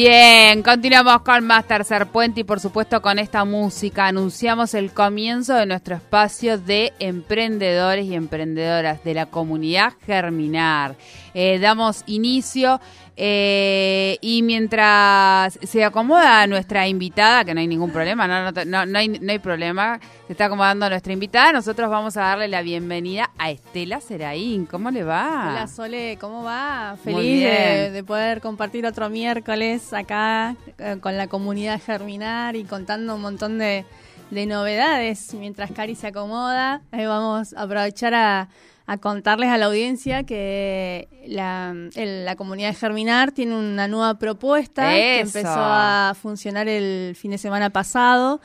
Bien, continuamos con más Tercer y por supuesto con esta música anunciamos el comienzo de nuestro espacio de emprendedores y emprendedoras de la comunidad Germinar. Eh, damos inicio eh, y mientras se acomoda nuestra invitada, que no hay ningún problema, no, no, no, hay, no hay problema, se está acomodando nuestra invitada, nosotros vamos a darle la bienvenida a Estela Seraín. ¿Cómo le va? Hola Sole, ¿cómo va? Feliz de, de, poder compartir otro miércoles acá eh, con la comunidad Germinar y contando un montón de, de novedades mientras Cari se acomoda. Ahí vamos a aprovechar a a contarles a la audiencia que la, el, la comunidad de Germinar tiene una nueva propuesta que empezó a funcionar el fin de semana pasado.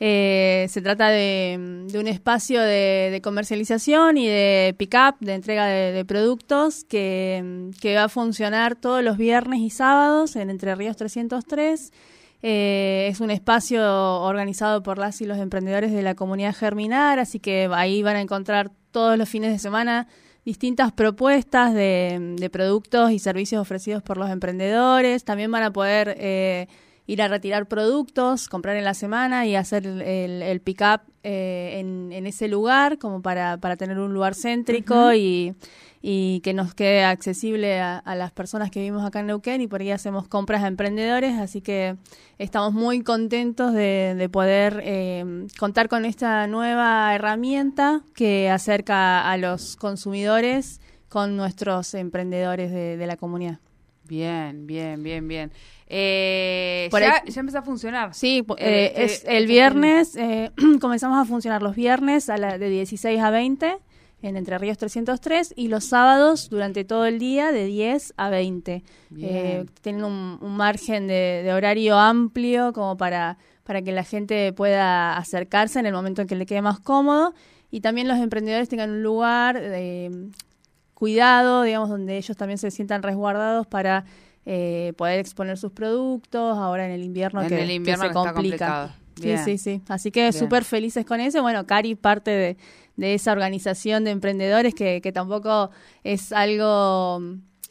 Eh, se trata de, de un espacio de, de, comercialización y de pick-up, de entrega de, de productos, que, que, va a funcionar todos los viernes y sábados en Entre Ríos 303. Eh, es un espacio organizado por las y los emprendedores de la comunidad Germinar, así que ahí van a encontrar todos los fines de semana distintas propuestas de, de, productos y servicios ofrecidos por los emprendedores. También van a poder eh, ir a retirar productos, comprar en la semana y hacer el, el, pick-up eh, en, en, ese lugar, como para, para tener un lugar céntrico uh -huh. y, y, que nos quede accesible a, a, las personas que vivimos acá en Neuquén y por ahí hacemos compras a emprendedores. Así que estamos muy contentos de, de poder eh, contar con esta nueva herramienta que acerca a los consumidores con nuestros emprendedores de, de la comunidad. Bien, bien, bien, bien. Eh, ya, ahí, ya, empezó a funcionar. Sí, eh, eh, es el viernes, eh, comenzamos a funcionar los viernes a la, de 16 a 20 en Entre Ríos 303 y los sábados durante todo el día de 10 a 20. tienen un, un margen de, de, horario amplio como para, para que la gente pueda acercarse en el momento en que le quede más cómodo y también los emprendedores tengan un lugar de cuidado, digamos, donde ellos también se sientan resguardados para eh, poder exponer sus productos ahora en el invierno, en que, el invierno que se complica. Sí, sí, sí. Así que súper felices con eso. Bueno, Cari parte de, de esa organización de emprendedores que, que tampoco es algo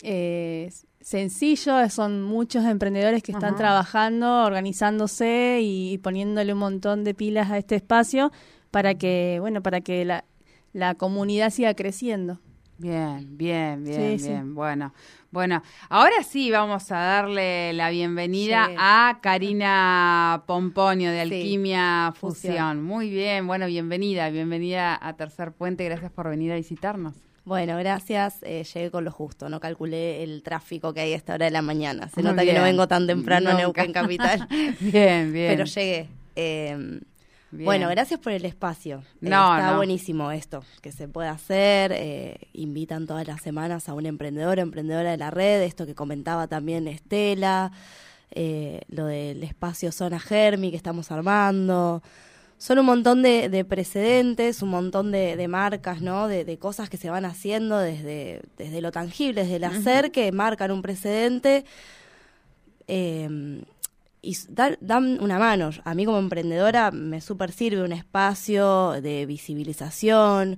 eh, sencillo, son muchos emprendedores que están trabajando, organizándose y, y, poniéndole un montón de pilas a este espacio para que, bueno, para que la, la comunidad siga creciendo. Bien, bien, bien, sí, bien. Sí. Bueno, bueno, ahora sí vamos a darle la bienvenida sí. a Karina Pomponio de Alquimia. Fusión. Fusión. Muy bien, bueno, bienvenida, bienvenida a Tercer Puente, gracias por venir a visitarnos. Bueno, gracias. Eh, llegué con lo justo. No calculé el tráfico que hay a esta hora de la mañana. Se Muy nota bien. que no vengo tan temprano Nunca. a Neuquén Capital. bien, bien. Pero llegué. Eh, Bien. Bueno, gracias por el espacio. Eh, está no. buenísimo esto, que se puede hacer. Eh, invitan todas las semanas a un emprendedor, emprendedora de la red, esto que comentaba también Estela, eh, lo del espacio Zona Germi que estamos armando. Son un montón de, de precedentes, un montón de, de marcas, ¿no? De, de, cosas que se van haciendo desde, desde lo tangible, desde el hacer, uh -huh. que marcan un precedente. Eh, y dan una mano. A mí como emprendedora me super sirve un espacio de visibilización,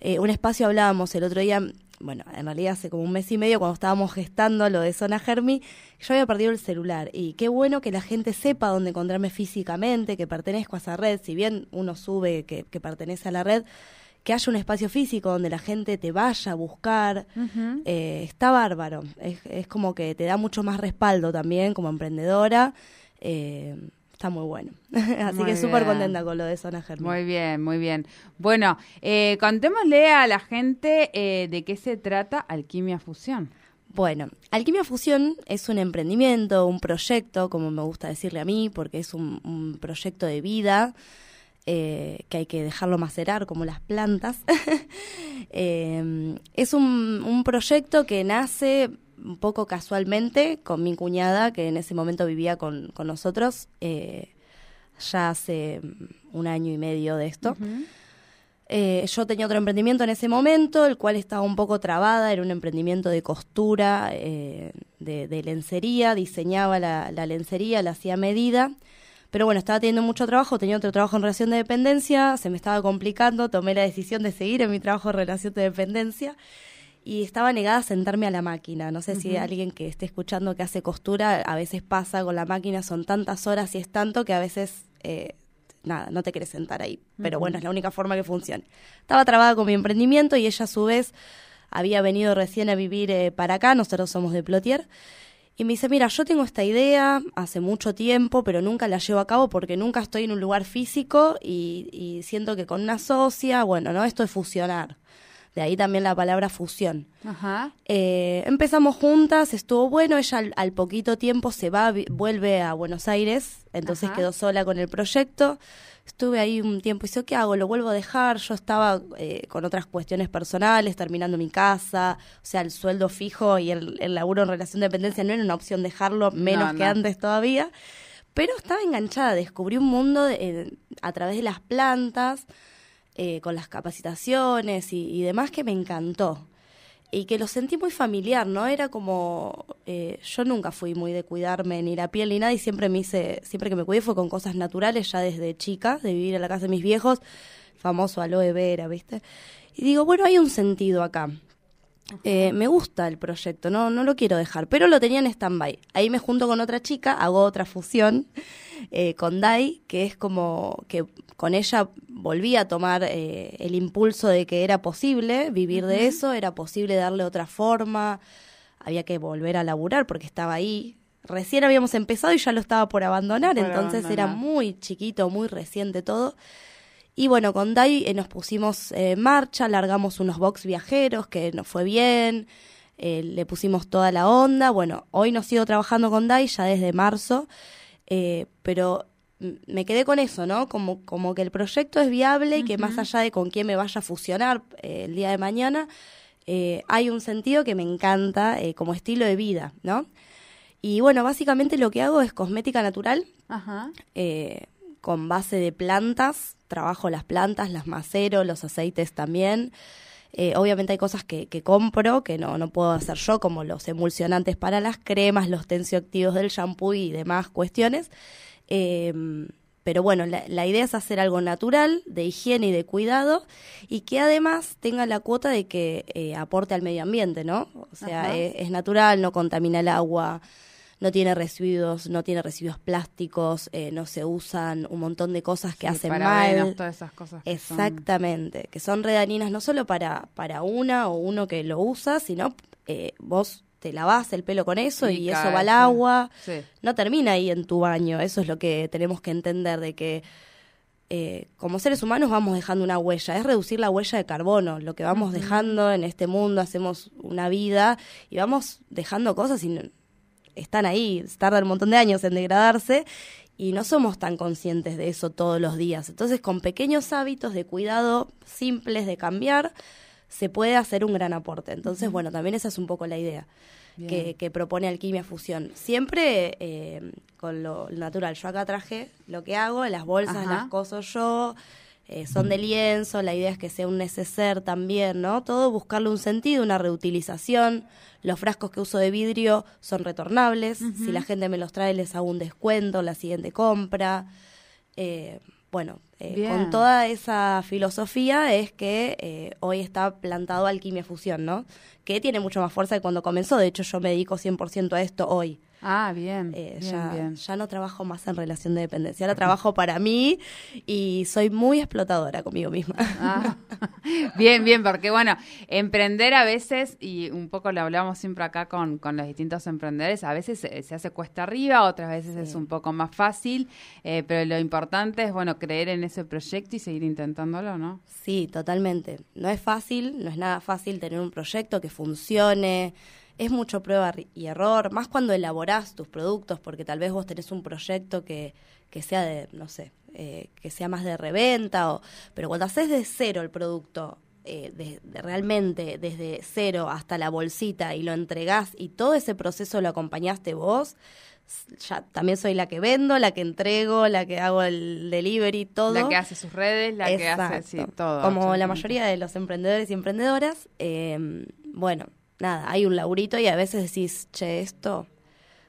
eh, un espacio hablábamos el otro día, bueno, en realidad hace como un mes y medio cuando estábamos gestando lo de Zona Germi, yo había perdido el celular. Y qué bueno que la gente sepa dónde encontrarme físicamente, que pertenezco a esa red, si bien uno sube que, que pertenece a la red, que haya un espacio físico donde la gente te vaya a buscar, uh -huh. eh, está bárbaro. Es, es, como que te da mucho más respaldo también como emprendedora. Eh, está muy bueno. Así muy que súper contenta con lo de Zona Germán. Muy bien, muy bien. Bueno, eh, contémosle a la gente eh, de qué se trata Alquimia Fusión. Bueno, Alquimia Fusión es un emprendimiento, un proyecto, como me gusta decirle a mí, porque es un, un proyecto de vida eh, que hay que dejarlo macerar como las plantas. eh, es un, un, proyecto que nace un poco casualmente con mi cuñada, que en ese momento vivía con, con nosotros. Eh, ya hace un año y medio de esto. Eh, yo tenía otro emprendimiento en ese momento, el cual estaba un poco trabada, era un emprendimiento de costura, eh, de, lencería, diseñaba la, lencería, la hacía medida. Pero bueno, estaba teniendo mucho trabajo, tenía otro trabajo en relación de dependencia, se me estaba complicando, tomé la decisión de seguir en mi trabajo en relación de dependencia y estaba negada a sentarme a la máquina. No sé si alguien que esté escuchando que hace costura, a veces pasa con la máquina, son tantas horas y es tanto que a veces eh, nada, no te quieres sentar ahí. Pero bueno, es la única forma que funcione. Estaba trabada con mi emprendimiento y ella a su vez había venido recién a vivir eh, para acá, nosotros somos de Plotier. Y me dice, mira, yo tengo esta idea hace mucho tiempo, pero nunca la llevo a cabo porque nunca estoy en un lugar físico y, y siento que con una socia, bueno, ¿no? Esto es fusionar. De ahí también la palabra fusión. Ajá. Eh, empezamos juntas, estuvo bueno, ella al, poquito tiempo se va, vuelve a Buenos Aires, entonces quedó sola con el proyecto. Estuve ahí un tiempo y dice, ¿qué hago? ¿Lo vuelvo a dejar? Yo estaba eh, con otras cuestiones personales, terminando mi casa, o sea, el sueldo fijo y el, laburo en relación de dependencia no era una opción dejarlo, menos que antes todavía. Pero estaba enganchada, descubrí un mundo a través de las plantas, eh, con las capacitaciones y, demás que me encantó. Y que lo sentí muy familiar, ¿no? Era como, eh, yo nunca fui muy de cuidarme ni la piel ni nada y siempre me hice, siempre que me cuidé fue con cosas naturales ya desde chica, de vivir en la casa de mis viejos, famoso aloe vera, ¿viste? Y digo, bueno, hay un sentido acá. Eh, me gusta el proyecto, no, no lo quiero dejar, pero lo tenía en stand-by. Ahí me junto con otra chica, hago otra fusión con Dai, que es como que con ella volví a tomar eh, el impulso de que era posible vivir de eso, era posible darle otra forma, había que volver a laburar porque estaba ahí. Recién habíamos empezado y ya lo estaba por abandonar, entonces era muy chiquito, muy reciente todo. Y bueno, con Dai eh, nos pusimos en marcha, largamos unos box viajeros que nos fue bien, eh, le pusimos toda la onda. Bueno, hoy nos sigo trabajando con Dai ya desde marzo, pero me quedé con eso, ¿no? Como, como que el proyecto es viable y que más allá de con quién me vaya a fusionar eh, el día de mañana, eh, hay un sentido que me encanta eh, como estilo de vida, ¿no? Y bueno, básicamente lo que hago es cosmética natural, con base de plantas, trabajo las plantas, las macero, los aceites también. Obviamente hay cosas que, que, compro que no, no puedo hacer yo, como los emulsionantes para las cremas, los tensioactivos del shampoo y demás cuestiones. Em, pero bueno, la, idea es hacer algo natural, de higiene y de cuidado, y que además tenga la cuota de que eh, aporte al medio ambiente, ¿no? O sea, es, natural, no contamina el agua, no tiene residuos, no tiene residuos plásticos, eh, no se usan un montón de cosas que hacen mal. todas esas cosas. Exactamente, que son redaninas no solo para, para una o uno que lo usa, sino eh, vos te lavas el pelo con eso y, eso va al agua. No termina ahí en tu baño. Eso es lo que tenemos que entender de que eh, como seres humanos vamos dejando una huella. Es reducir la huella de carbono. Lo que vamos dejando en este mundo, hacemos una vida y vamos dejando cosas y están ahí. Tardan un montón de años en degradarse y no somos tan conscientes de eso todos los días. Entonces, con pequeños hábitos de cuidado simples de cambiar, se puede hacer un gran aporte. Entonces, bueno, también esa es un poco la idea que, que, propone Alquimia Fusión. Siempre eh, con lo natural. Yo acá traje lo que hago, las bolsas las coso yo, eh, son de lienzo, la idea es que sea un neceser también, ¿no? Todo buscarle un sentido, una reutilización. Los frascos que uso de vidrio son retornables. Si la gente me los trae, les hago un descuento la siguiente compra. Eh, bueno, eh, con toda esa filosofía es que eh, hoy está plantado Alquimia Fusión, ¿no? Que tiene mucho más fuerza que cuando comenzó. De hecho, yo me dedico 100% a esto hoy. Ah, bien, eh, bien, ya, bien. ya no trabajo más en relación de dependencia, ahora trabajo para mí y soy muy explotadora conmigo misma. Ah, bien, bien, porque bueno, emprender a veces, y un poco lo hablamos siempre acá con, con los distintos emprendedores, a veces se, hace cuesta arriba, otras veces es un poco más fácil, eh, pero lo importante es, bueno, creer en ese proyecto y seguir intentándolo, ¿no? Sí, totalmente. No es fácil, no es nada fácil tener un proyecto que funcione es mucho prueba y error, más cuando elaborás tus productos, porque tal vez vos tenés un proyecto que, que sea de, no sé, eh, que sea más de reventa, o, pero cuando haces de cero el producto, eh, de, realmente desde cero hasta la bolsita y lo entregás y todo ese proceso lo acompañaste vos, ya también soy la que vendo, la que entrego, la que hago el delivery, todo. La que hace sus redes, la que hace sí, todo. Como la mayoría de los emprendedores y emprendedoras, eh, bueno, nada, hay un laurito y a veces decís, che, esto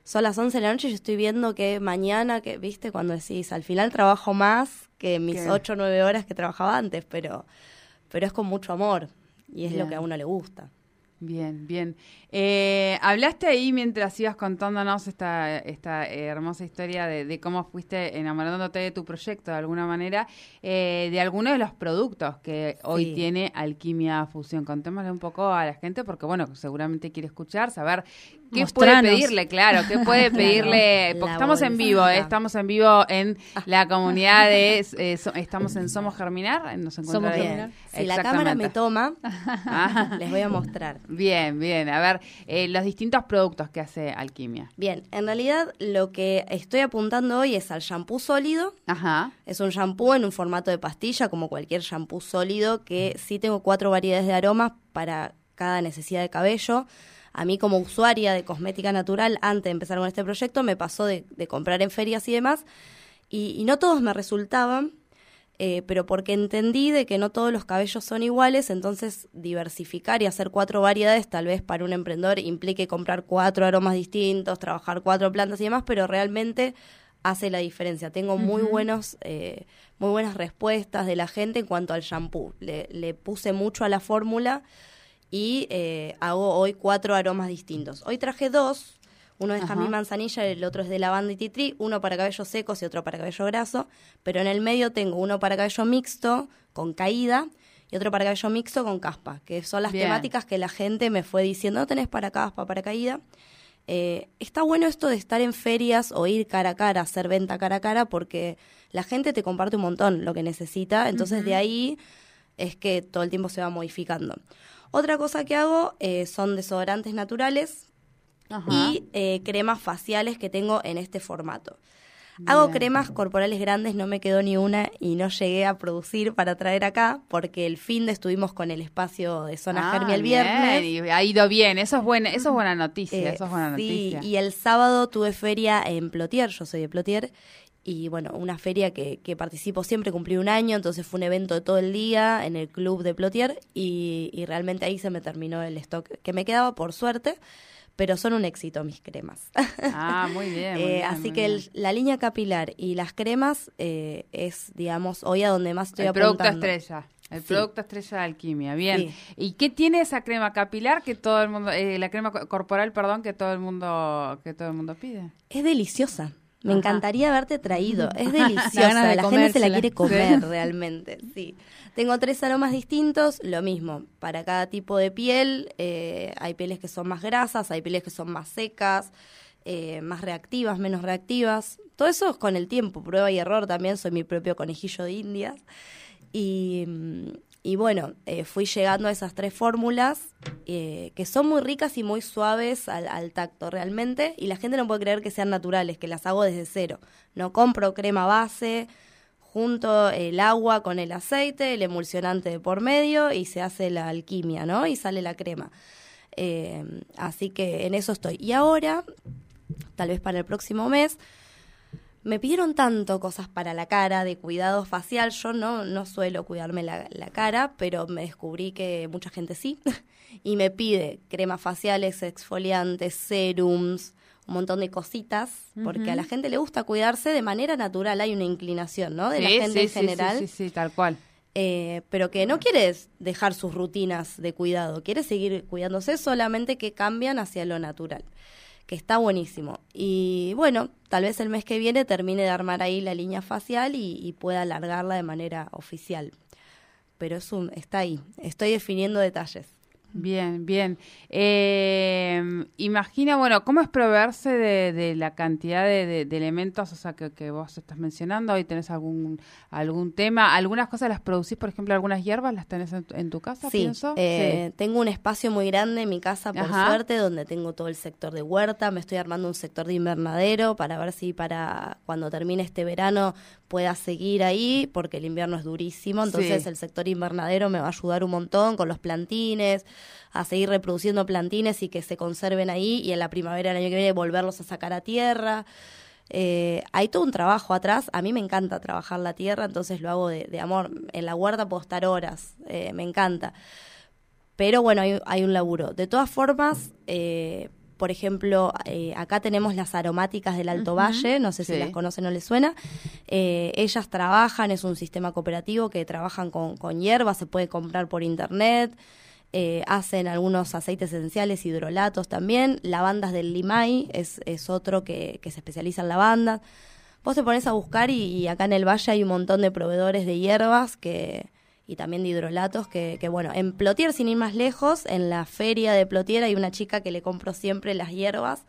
son las 11 de la noche y yo estoy viendo que mañana, que viste, cuando decís, al final trabajo más que mis 8 o 9 horas que trabajaba antes, pero, pero es con mucho amor y es lo que a uno le gusta. Bien, bien. Eh, hablaste ahí mientras ibas contándonos esta, esta hermosa historia de, cómo fuiste enamorándote de tu proyecto de alguna manera, eh, de algunos de los productos que hoy tiene Alquimia Fusión. Contémosle un poco a la gente porque, bueno, seguramente quiere escuchar, saber ¿Qué puede pedirle? Claro, ¿qué puede pedirle? Porque estamos en vivo, ¿eh? estamos en vivo en la comunidad de, eh, estamos en Somos Germinar, nos Somos Germinar. Si la cámara me toma, les voy a mostrar. Bien, bien, a ver, eh, los distintos productos que hace Alquimia. Bien, en realidad lo que estoy apuntando hoy es al shampoo sólido. Ajá. Es un shampoo en un formato de pastilla, como cualquier shampoo sólido, que sí tengo cuatro variedades de aromas para cada necesidad de cabello a mí como usuaria de cosmética natural, antes de empezar con este proyecto, me pasó de, comprar en ferias y demás, y, no todos me resultaban, eh, pero porque entendí de que no todos los cabellos son iguales, entonces diversificar y hacer cuatro variedades, tal vez para un emprendedor implique comprar cuatro aromas distintos, trabajar cuatro plantas y demás, pero realmente hace la diferencia. Tengo muy buenos, eh, muy buenas respuestas de la gente en cuanto al shampoo. Le, le puse mucho a la fórmula y eh, hago hoy cuatro aromas distintos. Hoy traje dos, uno es jamín manzanilla y el otro es de lavanda y titri, uno para cabello secos y otro para cabello graso, pero en el medio tengo uno para cabello mixto con caída y otro para cabello mixto con caspa, que son las temáticas que la gente me fue diciendo, no tenés para caspa, para caída. Eh, está bueno esto de estar en ferias o ir cara a cara, hacer venta cara a cara, porque la gente te comparte un montón lo que necesita, entonces de ahí es que todo el tiempo se va modificando. Otra cosa que hago eh, son desodorantes naturales y eh, cremas faciales que tengo en este formato. Hago cremas corporales grandes, no me quedó ni una y no llegué a producir para traer acá porque el fin de estuvimos con el espacio de Zona ah, el viernes. Y ha ido bien, eso es buena, eso es buena noticia, eso es buena sí, y el sábado tuve feria en Plotier, yo soy de Plotier, y bueno, una feria que, que, participo siempre, cumplí un año, entonces fue un evento de todo el día en el club de Plotier y, y realmente ahí se me terminó el stock que me quedaba, por suerte, pero son un éxito mis cremas. Ah, muy bien. Eh, así que la línea capilar y las cremas eh, es, digamos, hoy a donde más estoy el producto estrella. El producto estrella de alquimia, bien. ¿Y qué tiene esa crema capilar que todo el mundo, eh, la crema corporal, perdón, que todo el mundo, que todo el mundo pide? Es deliciosa. Me encantaría haberte traído. Es deliciosa. la, gente se la quiere comer realmente. Sí. Tengo tres aromas distintos. Lo mismo. Para cada tipo de piel, eh, hay pieles que son más grasas, hay pieles que son más secas, eh, más reactivas, menos reactivas. Todo eso es con el tiempo, prueba y error también. Soy mi propio conejillo de indias. Y, mm, y bueno, eh, fui llegando a esas tres fórmulas eh, que son muy ricas y muy suaves al, tacto realmente. Y la gente no puede creer que sean naturales, que las hago desde cero. No compro crema base, junto el agua con el aceite, el emulsionante de por medio y se hace la alquimia, ¿no? Y sale la crema. Eh, así que en eso estoy. Y ahora, tal vez para el próximo mes, me pidieron tanto cosas para la cara, de cuidado facial. Yo no, no suelo cuidarme la, cara, pero me descubrí que mucha gente sí. y me pide cremas faciales, exfoliantes, serums, un montón de cositas, porque a la gente le gusta cuidarse de manera natural. Hay una inclinación, ¿no? De la gente en general. Sí, sí, sí, tal cual. Eh, pero que no quiere dejar sus rutinas de cuidado, quiere seguir cuidándose, solamente que cambian hacia lo natural que está buenísimo. Y bueno, tal vez el mes que viene termine de armar ahí la línea facial y, pueda alargarla de manera oficial. Pero es un, está ahí, estoy definiendo detalles. Bien, bien. Eh, imagina, bueno, ¿cómo es proveerse de, la cantidad de, elementos o sea, que, vos estás mencionando? Hoy tenés algún algún tema, algunas cosas las producís, por ejemplo, algunas hierbas las tenés en, tu casa, sí, pienso. Eh, tengo un espacio muy grande en mi casa, por suerte, donde tengo todo el sector de huerta, me estoy armando un sector de invernadero para ver si para cuando termine este verano pueda seguir ahí, porque el invierno es durísimo, entonces el sector invernadero me va a ayudar un montón con los plantines, a seguir reproduciendo plantines y que se conserven ahí y en la primavera del año que viene volverlos a sacar a tierra. Eh, hay todo un trabajo atrás. A mí me encanta trabajar la tierra, entonces lo hago de, amor. En la huerta puedo estar horas, eh, me encanta. Pero bueno, hay, un laburo. De todas formas, eh, por ejemplo, acá tenemos las aromáticas del Alto Valle, no sé si las conocen o les suena. ellas trabajan, es un sistema cooperativo que trabajan con, con hierbas, se puede comprar por internet. Eh, hacen algunos aceites esenciales, hidrolatos también. Lavandas del Limay es, es otro que, se especializa en lavandas. Vos te pones a buscar y, acá en el valle hay un montón de proveedores de hierbas que, y también de hidrolatos que, que, bueno, en Plotier, sin ir más lejos, en la feria de Plotier hay una chica que le compro siempre las hierbas,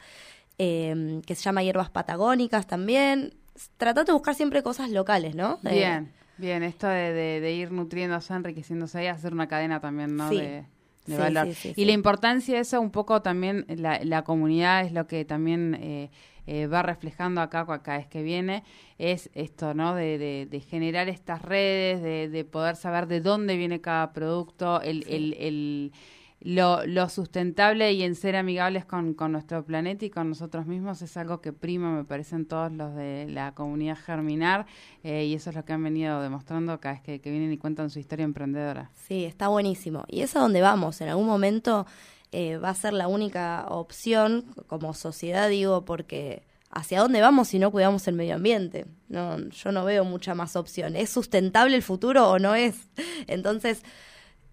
eh, que se llama hierbas patagónicas también. Tratate de buscar siempre cosas locales, ¿no? Bien. Bien, esto de, de, ir nutriéndose, enriqueciéndose y hacer una cadena también, ¿no? de, valor. y la importancia de eso, un poco también, la, la comunidad es lo que también eh, eh, va reflejando acá cada vez que viene, es esto, ¿no? De, de, generar estas redes, de, de, poder saber de dónde viene cada producto, el, el, el lo, lo, sustentable y en ser amigables con, con, nuestro planeta y con nosotros mismos es algo que prima, me parecen todos los de la comunidad Germinar, eh, y eso es lo que han venido demostrando cada vez que, vienen y cuentan su historia emprendedora. Sí, está buenísimo. Y es a donde vamos. En algún momento eh, va a ser la única opción como sociedad, digo, porque hacia dónde vamos si no cuidamos el medio ambiente. No, yo no veo mucha más opción. ¿Es sustentable el futuro o no es? Entonces,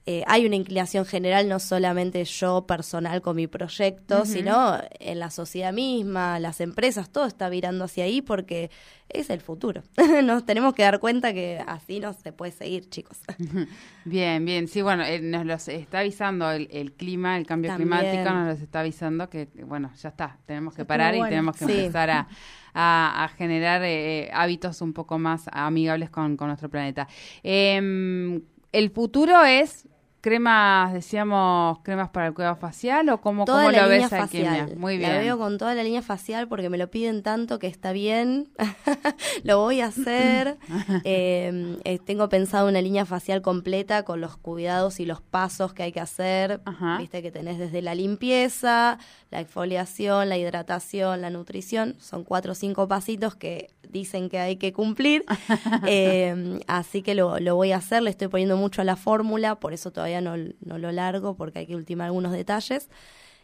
eh, hay una inclinación general, no solamente yo personal con mi proyecto, sino en la sociedad misma, las empresas, todo está virando hacia ahí porque es el futuro. nos tenemos que dar cuenta que así no se puede seguir, chicos. bien, bien. Sí, bueno, eh, nos los está avisando el, clima, el cambio climático, nos los está avisando que, bueno, ya está, tenemos que parar y tenemos que empezar a, generar eh, hábitos un poco más amigables con, con nuestro planeta. Em, el futuro es cremas, decíamos, cremas para el cuidado facial o cómo, cómo lo ves aquí? Muy bien. La veo con toda la línea facial porque me lo piden tanto que está bien. lo voy a hacer. Em, eh, tengo pensado una línea facial completa con los cuidados y los pasos que hay que hacer. Viste que tenés desde la limpieza, la exfoliación, la hidratación, la nutrición. Son cuatro o cinco pasitos que dicen que hay que cumplir. Em, así que lo, lo voy a hacer. Le estoy poniendo mucho a la fórmula, por eso todavía no, no lo largo porque hay que ultimar algunos detalles.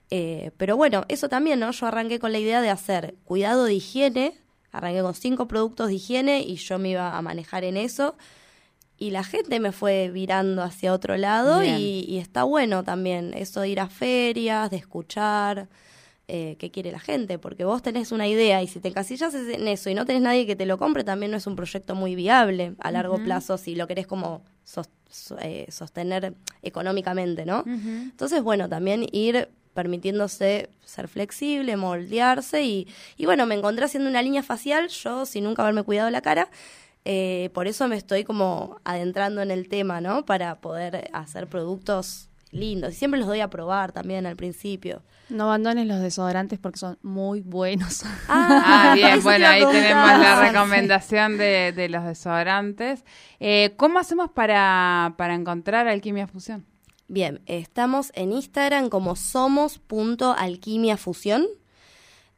Eh, pero bueno, eso también, ¿no? Yo arranqué con la idea de hacer cuidado de higiene, arranqué con cinco productos de higiene y yo me iba a manejar en eso. Y la gente me fue virando hacia otro lado y, y, está bueno también eso de ir a ferias, de escuchar eh, qué quiere la gente, porque vos tenés una idea y si te encasillas en eso y no tenés nadie que te lo compre, también no es un proyecto muy viable a largo plazo si lo querés como eh, sostener económicamente, ¿no? Entonces, bueno, también ir permitiéndose ser flexible, moldearse y, y bueno, me encontré haciendo una línea facial, yo sin nunca haberme cuidado la cara, eh, por eso me estoy como adentrando en el tema, ¿no? Para poder hacer productos lindos. Y siempre los doy a probar también al principio. No abandones los desodorantes porque son muy buenos. Ah, ah bien, bueno, ahí tenemos la recomendación de, los desodorantes. Eh, ¿Cómo hacemos para, para encontrar Alquimia Fusión? Bien, estamos en Instagram como somos.alquimiafusión.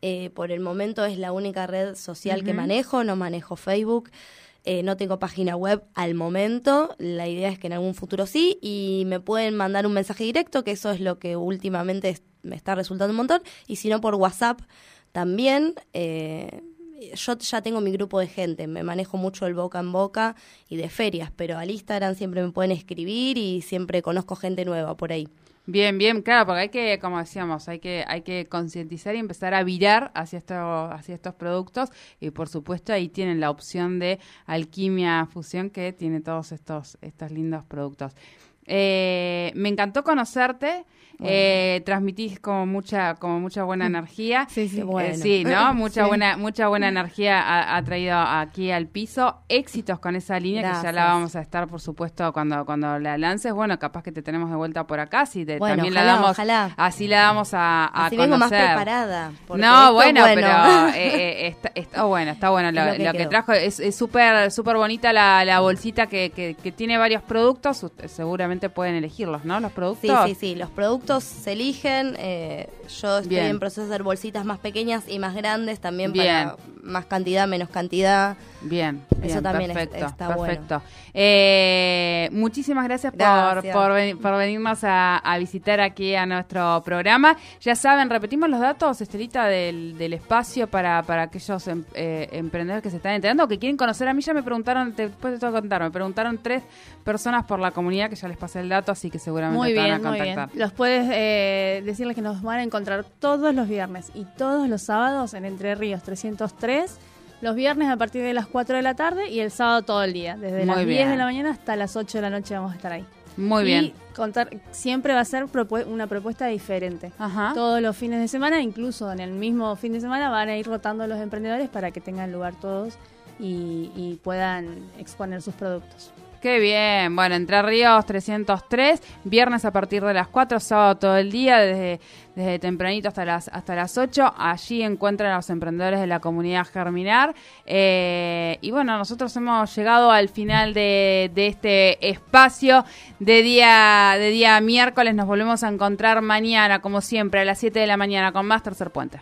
Eh, por el momento es la única red social que manejo, no manejo Facebook. Eh, no tengo página web al momento, la idea es que en algún futuro sí, y me pueden mandar un mensaje directo, que eso es lo que últimamente me está resultando un montón, y si no por WhatsApp también. Eh, yo ya tengo mi grupo de gente, me manejo mucho el boca en boca y de ferias, pero al Instagram siempre me pueden escribir y siempre conozco gente nueva por ahí. Bien, bien, claro, porque hay que, como decíamos, hay que, hay que concientizar y empezar a virar hacia estos, hacia estos productos. Y por supuesto ahí tienen la opción de alquimia fusión que tiene todos estos, estos lindos productos. Eh, me encantó conocerte. Eh, transmitís como mucha como mucha buena energía. Sí sí, bueno. Eh, sí no mucha buena mucha buena energía ha, traído aquí al piso. Éxitos con esa línea que ya la vamos a estar por supuesto cuando cuando la lances. Bueno capaz que te tenemos de vuelta por acá si también la damos así la damos a, a así vengo más preparada no bueno, pero eh, está, está, bueno está bueno lo, que, trajo. Es súper súper bonita la, la bolsita que, que, que tiene varios productos. Seguramente pueden elegirlos, ¿no? Los productos. Sí, sí, sí. Los productos se eligen. Eh, yo estoy en proceso de hacer bolsitas más pequeñas y más grandes también para más cantidad, menos cantidad. Bien, eso también perfecto, está perfecto. Eh, muchísimas gracias, Por, por, venirnos a, visitar aquí a nuestro programa. Ya saben, repetimos los datos, Estelita, del, del espacio para, para aquellos em, eh, emprendedores que se están enterando o que quieren conocer. A mí ya me preguntaron, después de todo contar, me preguntaron tres personas por la comunidad que ya les pasé el dato, así que seguramente muy van a contactar. Los puedes eh, decirles que nos van a encontrar todos los viernes y todos los sábados en Entre Ríos 303 los viernes a partir de las 4 de la tarde y el sábado todo el día. Desde las 10 de la mañana hasta las 8 de la noche vamos a estar ahí. Muy y bien. contar siempre va a ser una propuesta diferente. Todos los fines de semana, incluso en el mismo fin de semana, van a ir rotando los emprendedores para que tengan lugar todos y puedan exponer sus productos. Qué bien. Bueno, Entre Ríos 303, viernes a partir de las 4, sábado todo el día, desde, desde tempranito hasta las, hasta las 8. Allí encuentran a los emprendedores de la comunidad Germinar. Eh, y bueno, nosotros hemos llegado al final de, de este espacio de día, de día miércoles. Nos volvemos a encontrar mañana, como siempre, a las 7 de la mañana con más Tercer Puente.